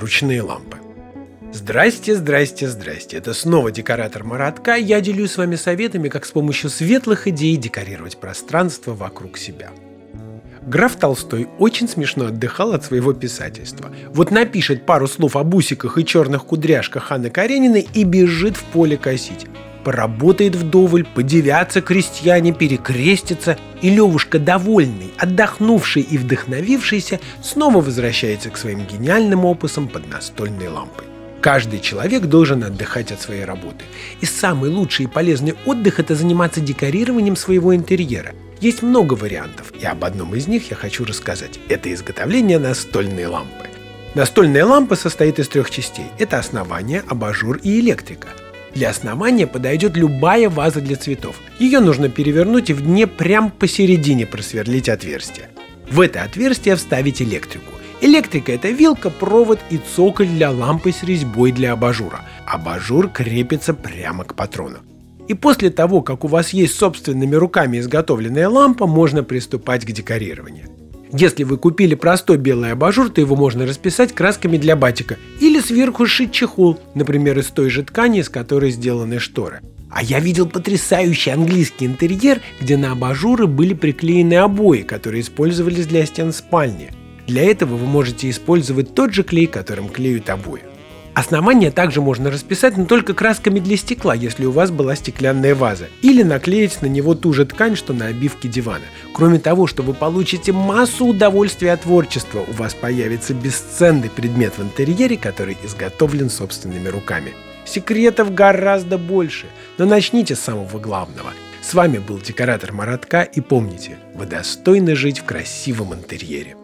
ручные лампы. Здрасте, здрасте, здрасте. Это снова декоратор Маратка. Я делюсь с вами советами, как с помощью светлых идей декорировать пространство вокруг себя. Граф Толстой очень смешно отдыхал от своего писательства. Вот напишет пару слов о бусиках и черных кудряшках Анны Карениной и бежит в поле косить. Поработает вдоволь, подивятся крестьяне, перекрестятся, и Левушка, довольный, отдохнувший и вдохновившийся, снова возвращается к своим гениальным опусам под настольной лампой. Каждый человек должен отдыхать от своей работы. И самый лучший и полезный отдых – это заниматься декорированием своего интерьера. Есть много вариантов, и об одном из них я хочу рассказать. Это изготовление настольной лампы. Настольная лампа состоит из трех частей. Это основание, абажур и электрика. Для основания подойдет любая ваза для цветов. Ее нужно перевернуть и в дне прям посередине просверлить отверстие. В это отверстие вставить электрику. Электрика – это вилка, провод и цоколь для лампы с резьбой для абажура. Абажур крепится прямо к патрону. И после того, как у вас есть собственными руками изготовленная лампа, можно приступать к декорированию. Если вы купили простой белый абажур, то его можно расписать красками для батика или сверху сшить чехол, например, из той же ткани, из которой сделаны шторы. А я видел потрясающий английский интерьер, где на абажуры были приклеены обои, которые использовались для стен спальни – для этого вы можете использовать тот же клей, которым клеют обои. Основание также можно расписать, но только красками для стекла, если у вас была стеклянная ваза, или наклеить на него ту же ткань, что на обивке дивана. Кроме того, что вы получите массу удовольствия от творчества, у вас появится бесценный предмет в интерьере, который изготовлен собственными руками. Секретов гораздо больше, но начните с самого главного. С вами был декоратор Маратка и помните, вы достойны жить в красивом интерьере.